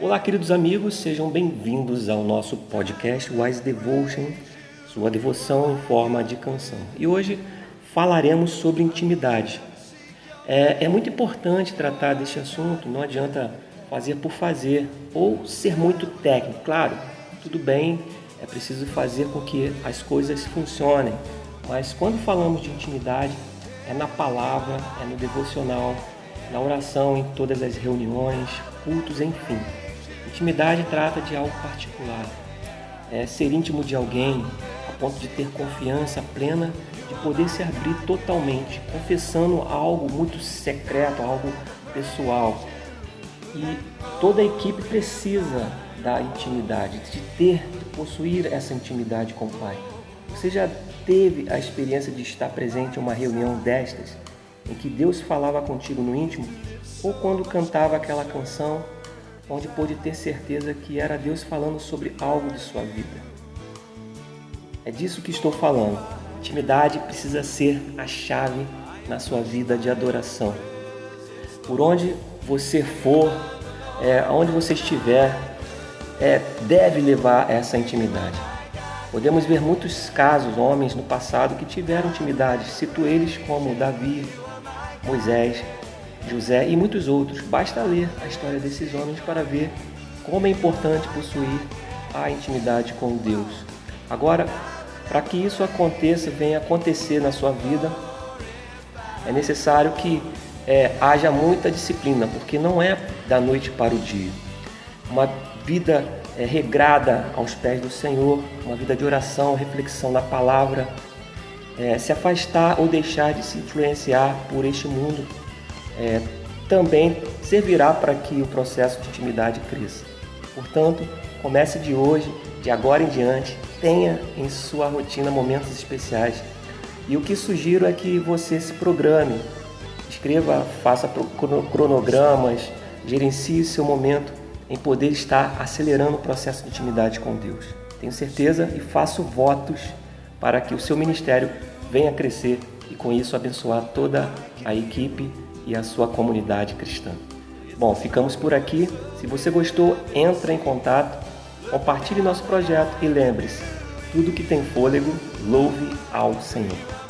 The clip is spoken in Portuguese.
Olá, queridos amigos, sejam bem-vindos ao nosso podcast Wise Devotion, sua devoção em forma de canção. E hoje falaremos sobre intimidade. É, é muito importante tratar deste assunto, não adianta fazer por fazer ou ser muito técnico. Claro, tudo bem, é preciso fazer com que as coisas funcionem, mas quando falamos de intimidade, é na palavra, é no devocional, na oração, em todas as reuniões, cultos, enfim. Intimidade trata de algo particular. É ser íntimo de alguém a ponto de ter confiança plena de poder se abrir totalmente, confessando algo muito secreto, algo pessoal. E toda a equipe precisa da intimidade, de ter, de possuir essa intimidade com o Pai. Você já teve a experiência de estar presente em uma reunião destas, em que Deus falava contigo no íntimo, ou quando cantava aquela canção onde pôde ter certeza que era Deus falando sobre algo de sua vida. É disso que estou falando. Intimidade precisa ser a chave na sua vida de adoração. Por onde você for, é, onde você estiver, é, deve levar essa intimidade. Podemos ver muitos casos, homens no passado que tiveram intimidade. Cito eles como Davi, Moisés, José e muitos outros. Basta ler a história desses homens para ver como é importante possuir a intimidade com Deus. Agora, para que isso aconteça, venha acontecer na sua vida, é necessário que é, haja muita disciplina, porque não é da noite para o dia. Uma vida é, regrada aos pés do Senhor, uma vida de oração, reflexão na palavra, é, se afastar ou deixar de se influenciar por este mundo é, também servirá para que o processo de intimidade cresça. Portanto, comece de hoje, de agora em diante, tenha em sua rotina momentos especiais. E o que sugiro é que você se programe, escreva, faça cronogramas, gerencie seu momento em poder estar acelerando o processo de intimidade com Deus. Tenho certeza e faço votos para que o seu ministério venha crescer e com isso abençoar toda a equipe e a sua comunidade cristã. Bom, ficamos por aqui. Se você gostou, entre em contato, compartilhe nosso projeto e lembre-se, tudo que tem fôlego, louve ao Senhor.